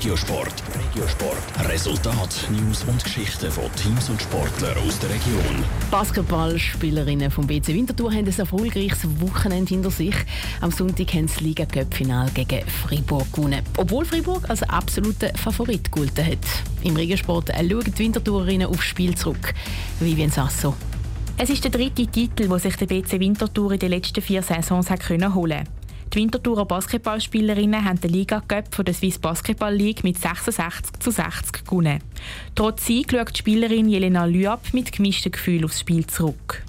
Regiosport. Regiosport. Resultat, News und Geschichten von Teams und Sportlern aus der Region. Basketballspielerinnen vom BC Winterthur haben ein erfolgreiches Wochenende hinter sich. Am Sonntag haben sie das liga cup final gegen Freiburg gewonnen. Obwohl Freiburg als absoluter Favorit gehalten hat. Im Regiosport schauen die Winterthurerinnen aufs Spiel zurück. Vivian Sasso. Es ist der dritte Titel, den sich der BC Winterthur in den letzten vier Saisons hat holen konnte. Die Winterthurer Basketballspielerinnen haben den Liga Cup von der Swiss Basketball League mit 66 zu 60 gewonnen. Trotz Sieg schaut die Spielerin Jelena Lüab mit gemischten Gefühlen aufs Spiel zurück.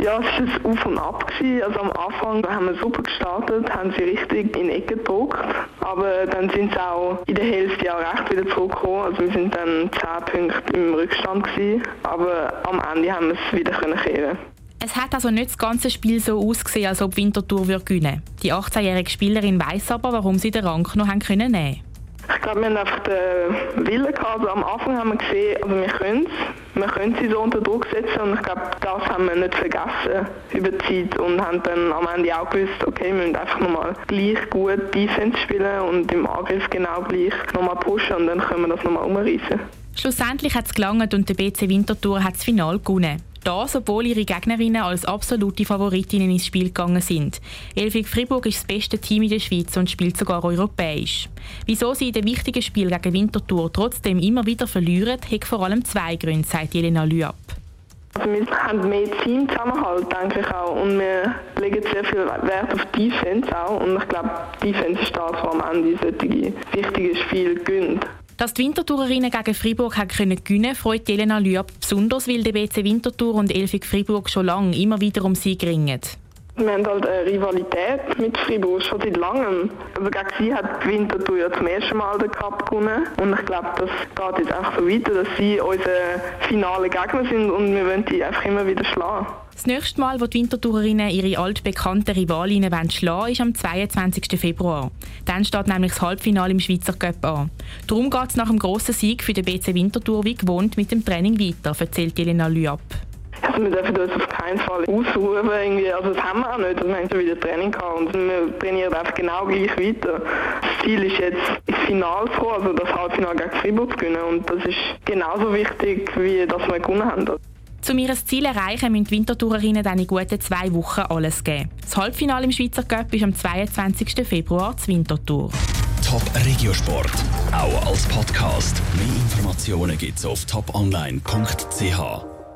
Ja, es war ein Auf und Ab. Also am Anfang haben wir super gestartet, haben sie richtig in die Ecke gedruckt. Aber dann sind sie auch in der Hälfte auch recht wieder zurückgekommen. Also wir sind dann 10 Punkte im Rückstand gewesen. Aber am Ende haben wir es wieder kehren es hat also nicht das ganze Spiel so ausgesehen, als ob Winterthur würde gewinnen Die 18-jährige Spielerin weiß aber, warum sie den Rang noch haben können nehmen Ich glaube, wir haben einfach den Willen gehabt. Also am Anfang haben wir gesehen, also wir können es. Wir können sie so unter Druck setzen und ich glaube, das haben wir nicht vergessen über die Zeit und haben dann am Ende auch gewusst, okay, wir müssen einfach nochmal gleich gut Defense spielen und im Angriff genau gleich nochmal pushen und dann können wir das nochmal umreißen. Schlussendlich hat es gelangt und der BC Winterthur hat das Finale gewonnen. Das, obwohl ihre Gegnerinnen als absolute Favoritinnen ins Spiel gegangen sind. Elfig Fribourg ist das beste Team in der Schweiz und spielt sogar europäisch. Wieso sie in den wichtigen Spiel gegen Winterthur trotzdem immer wieder verlieren, hat vor allem zwei Gründe, sagt Jelena Lüab. Also wir haben mehr Teamzusammenhalt, denke ich auch. Und wir legen sehr viel Wert auf Defense auch. Und ich glaube, Defense ist das, was am Ende solche wichtige Spiele gönnt. Dass die Winterthurerinnen gegen Freiburg gewinnen können, freut Jelena Lüab besonders, weil der BC Winterthur und Elfig Freiburg schon lange immer wieder um sie ringen. Wir haben halt eine Rivalität mit Fribourg schon seit langem. Also gegen sie hat Winterthur ja zum ersten Mal den Cup gewonnen. Und ich glaube, das geht jetzt einfach so weiter, dass sie unsere finale Gegner sind und wir wollen die einfach immer wieder schlagen. Das nächste Mal, wo die Winterthurerinnen ihre altbekannten Rivalinnen schlagen wollen, ist am 22. Februar. Dann steht nämlich das Halbfinale im Schweizer Cup an. Darum geht es nach dem grossen Sieg für den BC Winterthur wie gewohnt mit dem Training weiter, erzählt Elena Lüab. Also wir dürfen uns auf keinen Fall ausruhen. Irgendwie. Also das haben wir auch nicht. Also wir haben schon wieder Training gehabt und wir trainieren einfach genau gleich weiter. Das Ziel ist jetzt ins Finale zu kommen, also das Halbfinale gegen Freiburg zu gewinnen. Und das ist genauso wichtig, wie dass wir gewonnen haben. Um ihr Ziel erreichen, müssen die Wintertourerinnen dann in guten zwei Wochen alles geben. Das Halbfinale im Schweizer Cup ist am 22. Februar zur Wintertour. Top Regiosport, auch als Podcast. Mehr Informationen gibt es auf toponline.ch.